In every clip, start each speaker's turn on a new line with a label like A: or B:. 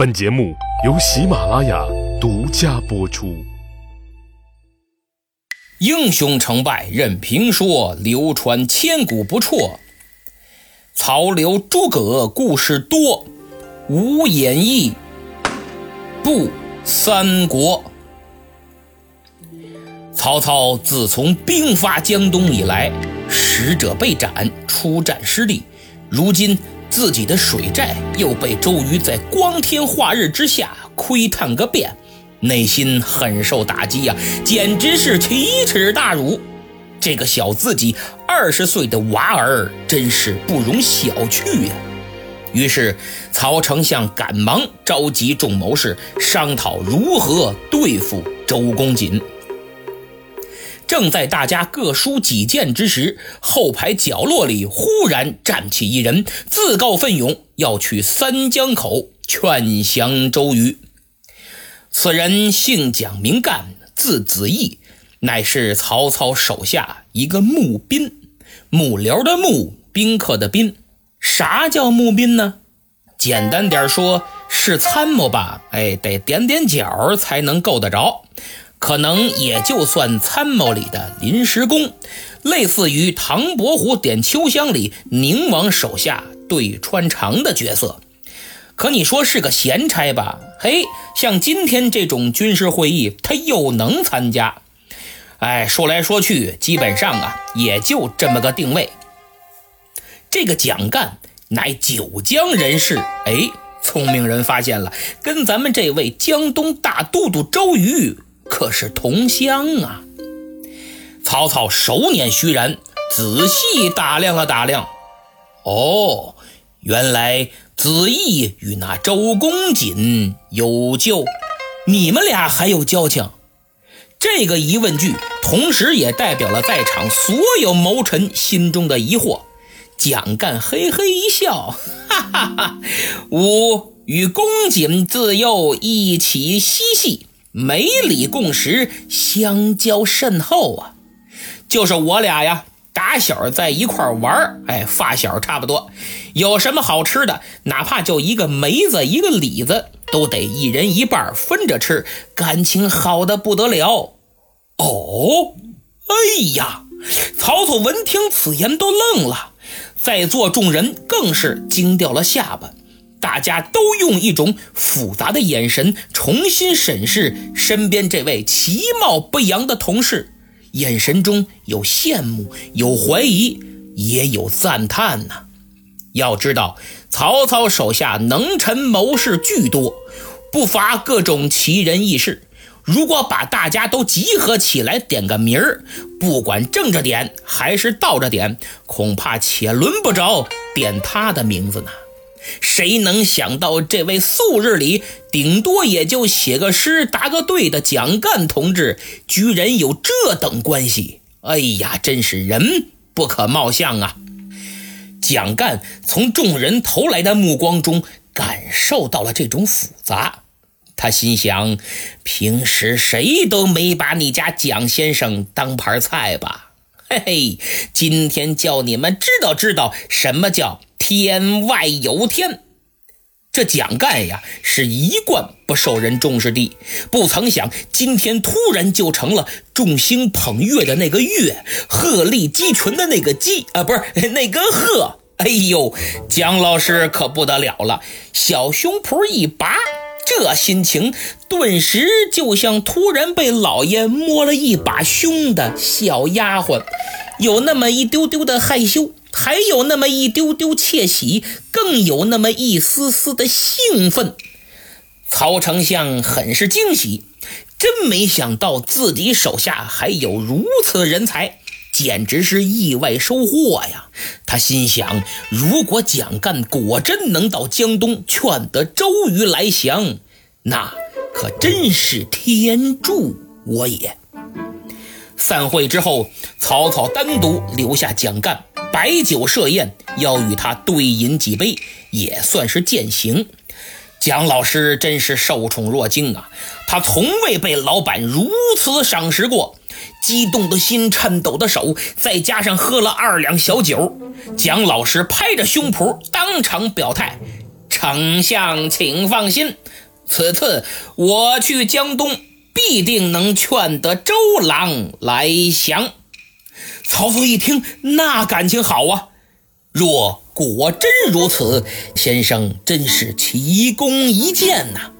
A: 本节目由喜马拉雅独家播出。
B: 英雄成败任评说，流传千古不辍。曹刘诸葛故事多，无演义不三国。曹操自从兵发江东以来，使者被斩，出战失利，如今自己的水寨又被周瑜在光天化日之下窥探个遍。内心很受打击呀，简直是奇耻大辱。这个小自己二十岁的娃儿，真是不容小觑呀。于是，曹丞相赶忙召集众谋士商讨如何对付周公瑾。正在大家各抒己见之时，后排角落里忽然站起一人，自告奋勇要去三江口劝降周瑜。此人姓蒋名干，字子义，乃是曹操手下一个募兵，幕僚的幕，宾客的宾。啥叫募兵呢？简单点说，是参谋吧？哎，得点点脚才能够得着，可能也就算参谋里的临时工，类似于唐伯虎点秋香里宁王手下对穿肠的角色。可你说是个闲差吧？嘿，像今天这种军事会议，他又能参加？哎，说来说去，基本上啊，也就这么个定位。这个蒋干乃九江人士，哎，聪明人发现了，跟咱们这位江东大都督周瑜可是同乡啊。曹操手捻须髯，仔细打量了打量，哦，原来。子义与那周公瑾有救，你们俩还有交情？这个疑问句，同时也代表了在场所有谋臣心中的疑惑。蒋干嘿嘿一笑，哈哈哈！吾与公瑾自幼一起嬉戏，梅里共食，相交甚厚啊。就是我俩呀。打小在一块玩哎，发小差不多。有什么好吃的，哪怕就一个梅子、一个李子，都得一人一半分着吃，感情好的不得了。哦，哎呀！曹操闻听此言都愣了，在座众人更是惊掉了下巴。大家都用一种复杂的眼神重新审视身边这位其貌不扬的同事。眼神中有羡慕，有怀疑，也有赞叹呐。要知道，曹操手下能臣谋士巨多，不乏各种奇人异士。如果把大家都集合起来点个名儿，不管正着点还是倒着点，恐怕且轮不着点他的名字呢。谁能想到，这位素日里顶多也就写个诗、答个对的蒋干同志，居然有这等关系？哎呀，真是人不可貌相啊！蒋干从众人投来的目光中感受到了这种复杂，他心想：平时谁都没把你家蒋先生当盘菜吧？嘿嘿，今天叫你们知道知道什么叫……天外有天，这蒋干呀是一贯不受人重视的。不曾想今天突然就成了众星捧月的那个月，鹤立鸡群的那个鸡啊，不是那个鹤。哎呦，蒋老师可不得了了，小胸脯一拔，这心情顿时就像突然被老爷摸了一把胸的小丫鬟，有那么一丢丢的害羞。还有那么一丢丢窃喜，更有那么一丝丝的兴奋。曹丞相很是惊喜，真没想到自己手下还有如此人才，简直是意外收获呀！他心想：如果蒋干果真能到江东劝得周瑜来降，那可真是天助我也。散会之后，曹操单独留下蒋干。摆酒设宴，要与他对饮几杯，也算是践行。蒋老师真是受宠若惊啊！他从未被老板如此赏识过，激动的心，颤抖的手，再加上喝了二两小酒，蒋老师拍着胸脯当场表态：“丞相请放心，此次我去江东，必定能劝得周郎来降。曹操一听，那感情好啊！若果真如此，先生真是奇功一件呐。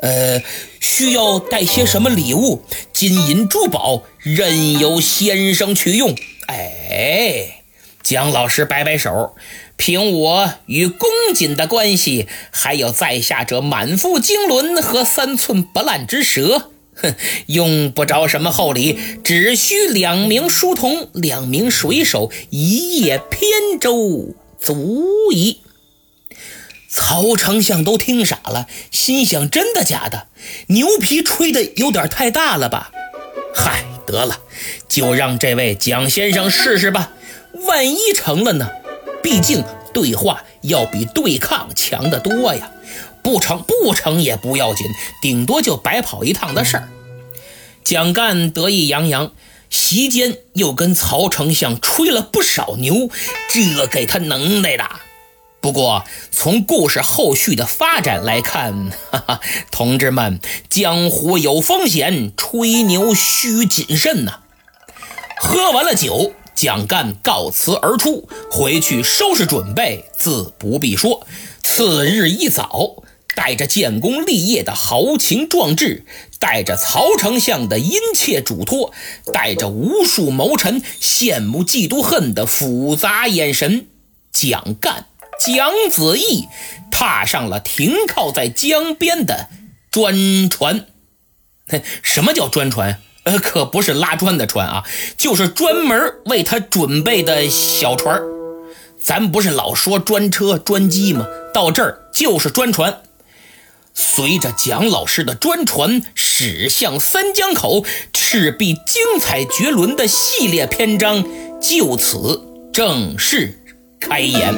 B: 呃，需要带些什么礼物？金银珠宝，任由先生取用。哎，姜老师摆摆手，凭我与公瑾的关系，还有在下这满腹经纶和三寸不烂之舌。哼，用不着什么厚礼，只需两名书童、两名水手、一叶扁舟，足矣。曹丞相都听傻了，心想：真的假的？牛皮吹的有点太大了吧？嗨，得了，就让这位蒋先生试试吧。万一成了呢？毕竟对话要比对抗强得多呀。不成，不成也不要紧，顶多就白跑一趟的事儿。蒋干得意洋洋，席间又跟曹丞相吹了不少牛，这给他能耐的。不过从故事后续的发展来看，哈哈，同志们，江湖有风险，吹牛需谨慎呐。喝完了酒，蒋干告辞而出，回去收拾准备，自不必说。次日一早。带着建功立业的豪情壮志，带着曹丞相的殷切嘱托，带着无数谋臣羡慕嫉妒恨的复杂眼神，蒋干、蒋子义踏上了停靠在江边的专船。什么叫专船？呃，可不是拉砖的船啊，就是专门为他准备的小船。咱不是老说专车、专机吗？到这儿就是专船。随着蒋老师的专船驶向三江口，赤壁精彩绝伦的系列篇章就此正式开演。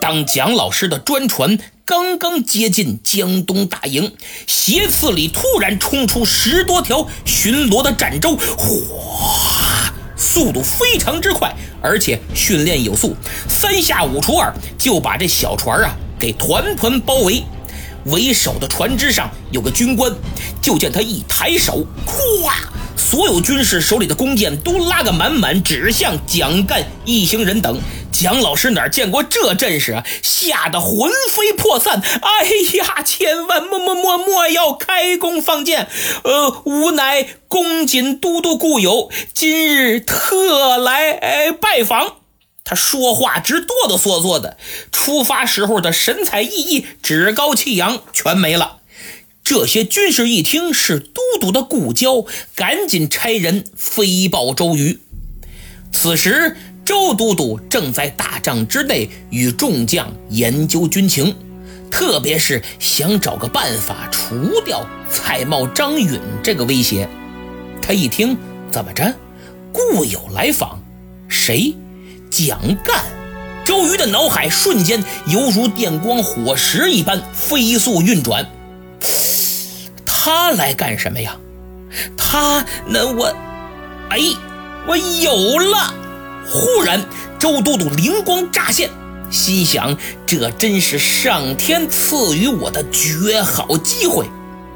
B: 当蒋老师的专船刚刚接近江东大营，斜刺里突然冲出十多条巡逻的战舟，哗，速度非常之快，而且训练有素，三下五除二就把这小船啊给团团包围。为首的船只上有个军官，就见他一抬手，咵，所有军士手里的弓箭都拉个满满，指向蒋干一行人等。蒋老师哪见过这阵势啊，吓得魂飞魄散。哎呀，千万莫莫莫莫要开弓放箭！呃，吾乃公瑾都督故友，今日特来拜访。他说话直哆哆嗦嗦的，出发时候的神采奕奕、趾高气扬全没了。这些军士一听是都督的故交，赶紧差人飞报周瑜。此时，周都督正在大帐之内与众将研究军情，特别是想找个办法除掉蔡瑁、张允这个威胁。他一听，怎么着？故友来访？谁？蒋干，周瑜的脑海瞬间犹如电光火石一般飞速运转。他来干什么呀？他那我，哎，我有了！忽然，周都督灵光乍现，心想：这真是上天赐予我的绝好机会。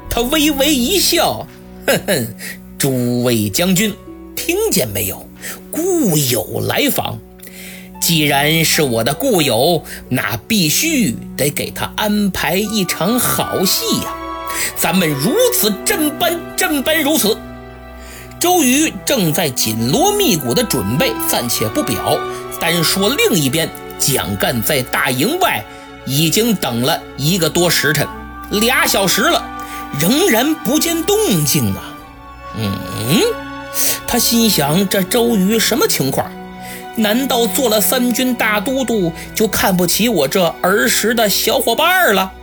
B: 他微微一笑，哼哼，诸位将军，听见没有？故友来访。既然是我的故友，那必须得给他安排一场好戏呀！咱们如此真般真般如此。周瑜正在紧锣密鼓的准备，暂且不表。单说另一边，蒋干在大营外已经等了一个多时辰，俩小时了，仍然不见动静啊！嗯，他心想：这周瑜什么情况？难道做了三军大都督就看不起我这儿时的小伙伴了？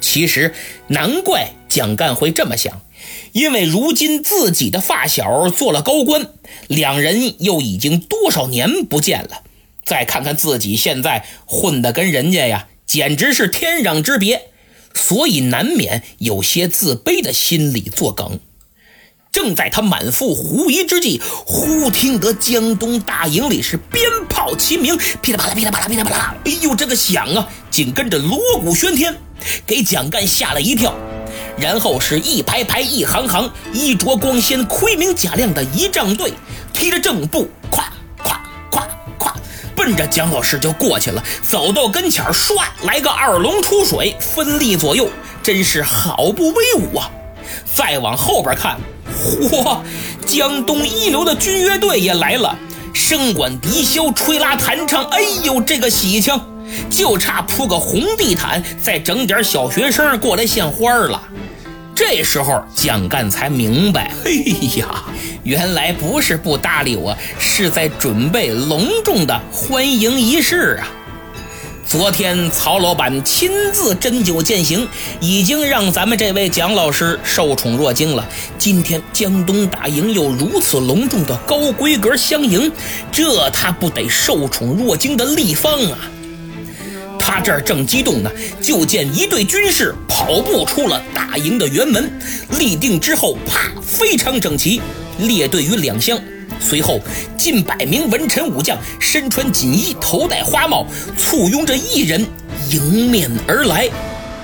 B: 其实难怪蒋干会这么想，因为如今自己的发小做了高官，两人又已经多少年不见了。再看看自己现在混的跟人家呀，简直是天壤之别，所以难免有些自卑的心理作梗。正在他满腹狐疑之际，忽听得江东大营里是鞭炮齐鸣，噼里啪啦，噼里啪啦，噼里啪啦，哎呦，这个响啊！紧跟着锣鼓喧天，给蒋干吓了一跳。然后是一排排、一行行、衣着光鲜、盔明甲亮的仪仗队，踢着正步，咵咵咵咵，奔着蒋老师就过去了。走到跟前唰来个二龙出水，分立左右，真是好不威武啊！再往后边看。嚯！江东一流的军乐队也来了，笙管笛箫、吹拉弹唱，哎呦，这个喜庆，就差铺个红地毯，再整点小学生过来献花了。这时候蒋干才明白，哎呀，原来不是不搭理我，是在准备隆重的欢迎仪式啊。昨天曹老板亲自斟酒饯行，已经让咱们这位蒋老师受宠若惊了。今天江东大营又如此隆重的高规格相迎，这他不得受宠若惊的立方啊！他这儿正激动呢，就见一队军士跑步出了大营的辕门，立定之后，啪，非常整齐，列队于两厢。随后，近百名文臣武将身穿锦衣，头戴花帽，簇拥着一人迎面而来，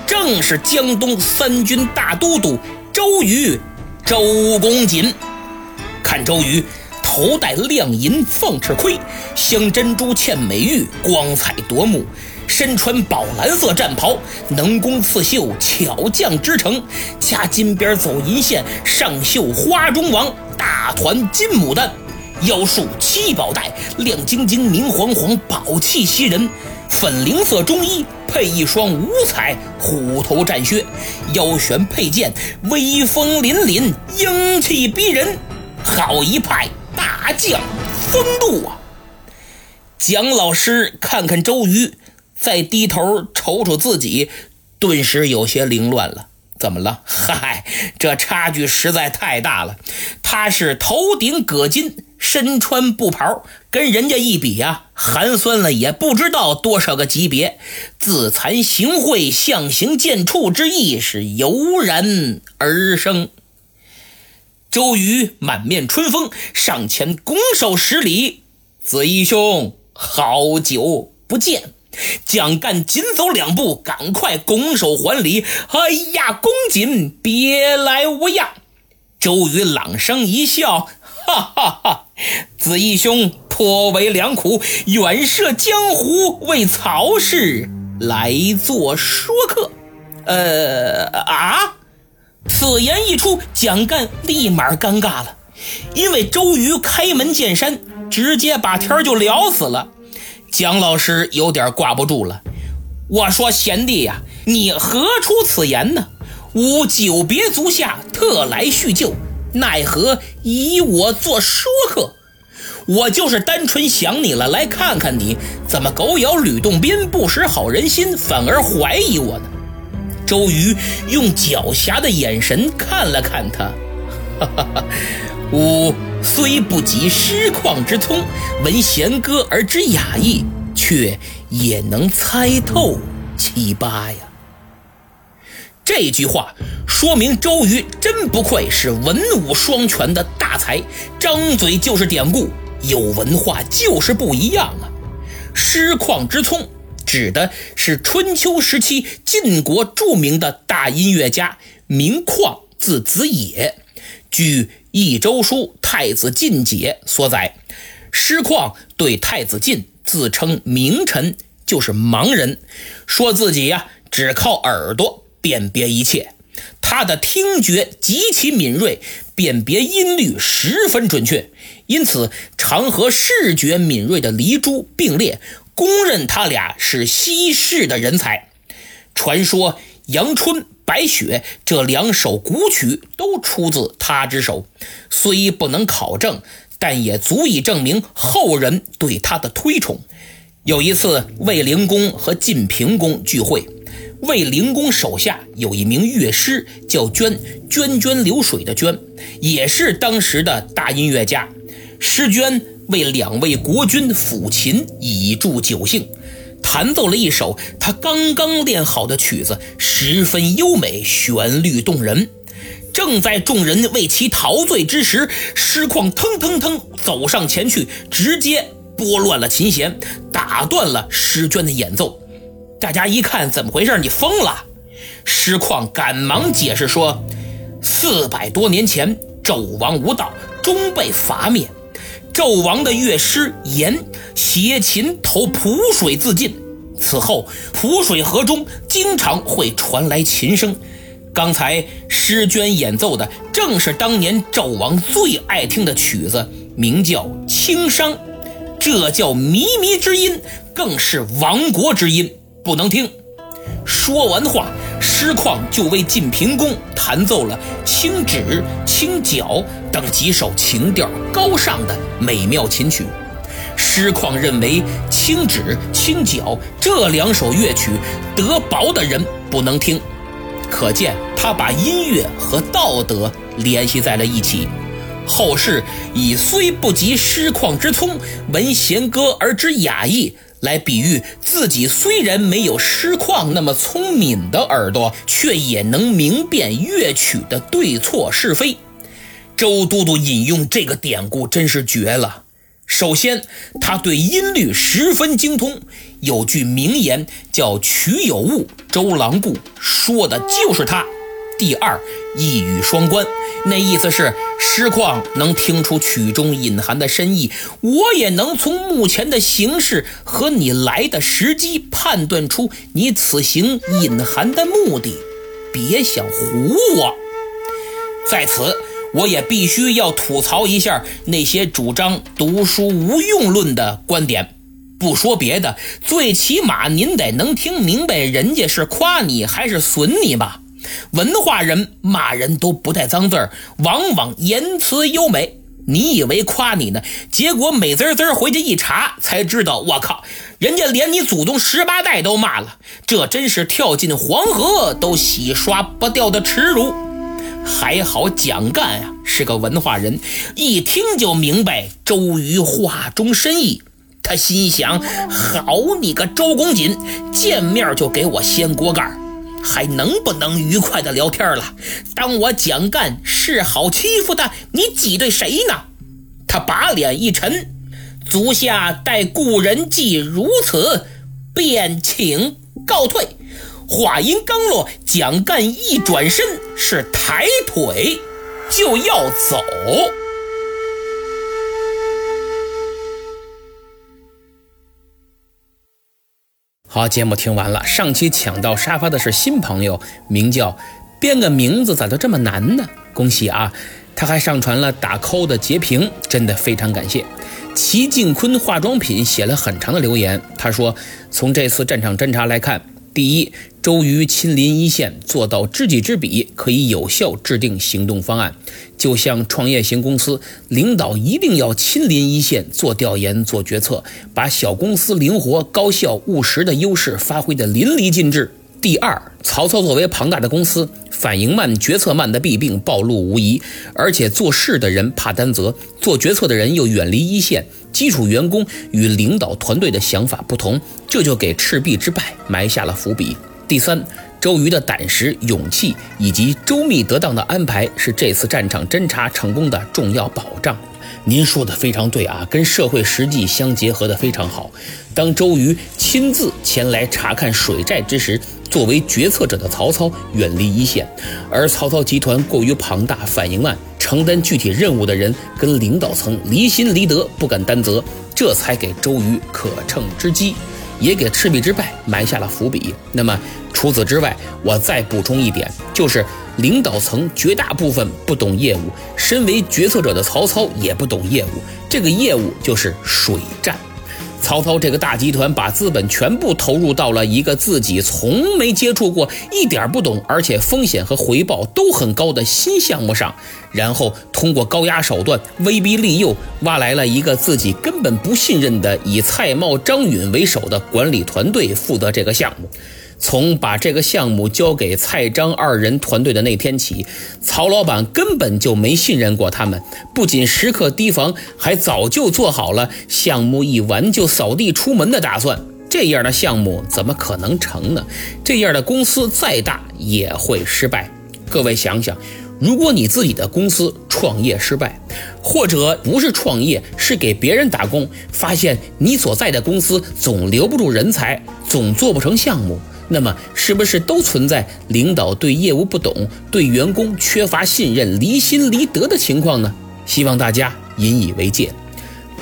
B: 正是江东三军大都督周瑜，周公瑾。看周瑜，头戴亮银凤翅盔，镶珍珠嵌美玉，光彩夺目；身穿宝蓝色战袍，能工刺绣，巧匠织成，加金边走银线，上绣花中王，大团金牡丹。腰束七宝带，亮晶晶、明晃晃，宝气袭人。粉菱色中衣配一双五彩虎头战靴，腰悬佩剑，威风凛凛，英气逼人。好一派大将风度啊！蒋老师看看周瑜，再低头瞅瞅自己，顿时有些凌乱了。怎么了？嗨，这差距实在太大了。他是头顶葛巾。身穿布袍，跟人家一比呀，寒酸了也不知道多少个级别。自惭形秽，象形见绌之意是油然而生。周瑜满面春风，上前拱手施礼：“子义兄，好久不见。”蒋干紧走两步，赶快拱手还礼：“哎呀，公瑾别来无恙。”周瑜朗声一笑。哈哈哈！子义兄颇为良苦，远涉江湖为曹氏来做说客。呃啊！此言一出，蒋干立马尴尬了，因为周瑜开门见山，直接把天就聊死了。蒋老师有点挂不住了，我说贤弟呀，你何出此言呢？吾久别足下，特来叙旧。奈何以我做说客？我就是单纯想你了，来看看你怎么狗咬吕洞宾，不识好人心，反而怀疑我呢？周瑜用狡黠的眼神看了看他，哈哈哈！吾虽不及诗旷之聪，闻弦歌而知雅意，却也能猜透七八呀。这句话说明周瑜真不愧是文武双全的大才，张嘴就是典故，有文化就是不一样啊！诗旷之聪指的是春秋时期晋国著名的大音乐家名旷，字子野。据《益州书·太子晋解》所载，诗旷对太子晋自称名臣，就是盲人，说自己呀只靠耳朵。辨别一切，他的听觉极其敏锐，辨别音律十分准确，因此常和视觉敏锐的黎珠并列，公认他俩是稀世的人才。传说《阳春》《白雪》这两首古曲都出自他之手，虽不能考证，但也足以证明后人对他的推崇。有一次，卫灵公和晋平公聚会。卫灵公手下有一名乐师，叫涓，涓涓流水的涓，也是当时的大音乐家。师涓为两位国君抚琴，以助酒兴，弹奏了一首他刚刚练好的曲子，十分优美，旋律动人。正在众人为其陶醉之时，师旷腾腾腾走上前去，直接拨乱了琴弦，打断了诗娟的演奏。大家一看，怎么回事？你疯了！师旷赶忙解释说：“四百多年前，纣王无道，终被伐灭。纣王的乐师言携琴投蒲水自尽。此后，蒲水河中经常会传来琴声。刚才诗娟演奏的正是当年纣王最爱听的曲子，名叫《青商》，这叫靡靡之音，更是亡国之音。”不能听。说完话，师旷就为晋平公弹奏了《清指》《清角》等几首情调高尚的美妙琴曲。师旷认为《清指》《清角》这两首乐曲得薄的人不能听，可见他把音乐和道德联系在了一起。后世以“虽不及师旷之聪，闻弦歌而知雅意”。来比喻自己虽然没有诗旷那么聪明的耳朵，却也能明辨乐曲的对错是非。周都督引用这个典故真是绝了。首先，他对音律十分精通，有句名言叫“曲有误，周郎顾”，说的就是他。第二，一语双关，那意思是师旷能听出曲中隐含的深意，我也能从目前的形势和你来的时机判断出你此行隐含的目的。别想唬我！在此，我也必须要吐槽一下那些主张读书无用论的观点。不说别的，最起码您得能听明白人家是夸你还是损你吧。文化人骂人都不带脏字儿，往往言辞优美。你以为夸你呢？结果美滋滋回去一查，才知道，我靠，人家连你祖宗十八代都骂了。这真是跳进黄河都洗刷不掉的耻辱。还好蒋干呀是个文化人，一听就明白周瑜话中深意。他心想：好你个周公瑾，见面就给我掀锅盖儿。还能不能愉快的聊天了？当我蒋干是好欺负的，你挤兑谁呢？他把脸一沉，足下待故人既如此，便请告退。话音刚落，蒋干一转身，是抬腿就要走。好，节目听完了。上期抢到沙发的是新朋友，名叫编个名字咋就这么难呢？恭喜啊！他还上传了打 call 的截屏，真的非常感谢。齐静坤化妆品写了很长的留言，他说：从这次战场侦查来看。第一，周瑜亲临一线，做到知己知彼，可以有效制定行动方案。就像创业型公司，领导一定要亲临一线，做调研、做决策，把小公司灵活、高效、务实的优势发挥得淋漓尽致。第二，曹操作为庞大的公司，反应慢、决策慢的弊病暴露无遗，而且做事的人怕担责，做决策的人又远离一线，基础员工与领导团队的想法不同，这就给赤壁之败埋下了伏笔。第三，周瑜的胆识、勇气以及周密得当的安排，是这次战场侦查成功的重要保障。您说的非常对啊，跟社会实际相结合的非常好。当周瑜亲自前来查看水寨之时，作为决策者的曹操远离一线，而曹操集团过于庞大，反应慢，承担具体任务的人跟领导层离心离德，不敢担责，这才给周瑜可乘之机，也给赤壁之败埋下了伏笔。那么除此之外，我再补充一点，就是。领导层绝大部分不懂业务，身为决策者的曹操也不懂业务。这个业务就是水战。曹操这个大集团把资本全部投入到了一个自己从没接触过、一点不懂，而且风险和回报都很高的新项目上，然后通过高压手段威逼利诱，挖来了一个自己根本不信任的以蔡瑁、张允为首的管理团队负责这个项目。从把这个项目交给蔡张二人团队的那天起，曹老板根本就没信任过他们，不仅时刻提防，还早就做好了项目一完就扫地出门的打算。这样的项目怎么可能成呢？这样的公司再大也会失败。各位想想，如果你自己的公司创业失败，或者不是创业，是给别人打工，发现你所在的公司总留不住人才，总做不成项目，那么是不是都存在领导对业务不懂，对员工缺乏信任、离心离德的情况呢？希望大家引以为戒。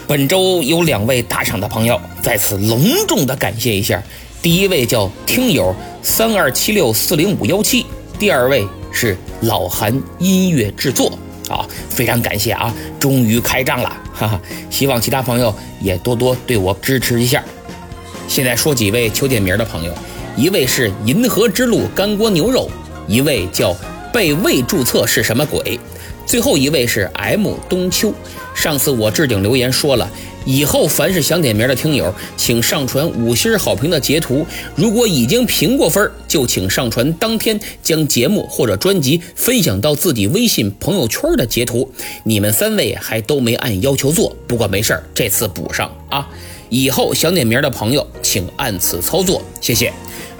B: 本周有两位打赏的朋友，在此隆重的感谢一下。第一位叫听友三二七六四零五幺七，第二位是老韩音乐制作，啊，非常感谢啊，终于开张了，哈哈，希望其他朋友也多多对我支持一下。现在说几位求点名的朋友，一位是银河之路干锅牛肉，一位叫被未注册是什么鬼，最后一位是 M 冬秋。上次我置顶留言说了。以后凡是想点名的听友，请上传五星好评的截图。如果已经评过分，就请上传当天将节目或者专辑分享到自己微信朋友圈的截图。你们三位还都没按要求做，不过没事儿，这次补上啊。以后想点名的朋友，请按此操作，谢谢。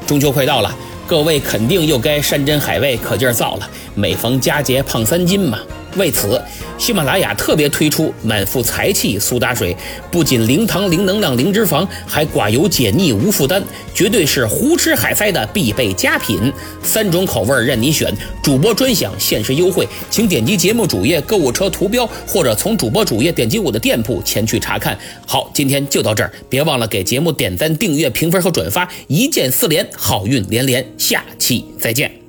B: 中秋快到了，各位肯定又该山珍海味可劲儿造了。每逢佳节胖三斤嘛。为此，喜马拉雅特别推出满腹财气苏打水，不仅零糖、零能量、零脂肪，还寡油解腻、无负担，绝对是胡吃海塞的必备佳品。三种口味任你选，主播专享限时优惠，请点击节目主页购物车图标，或者从主播主页点击我的店铺前去查看。好，今天就到这儿，别忘了给节目点赞、订阅、评分和转发，一键四连，好运连连。下期再见。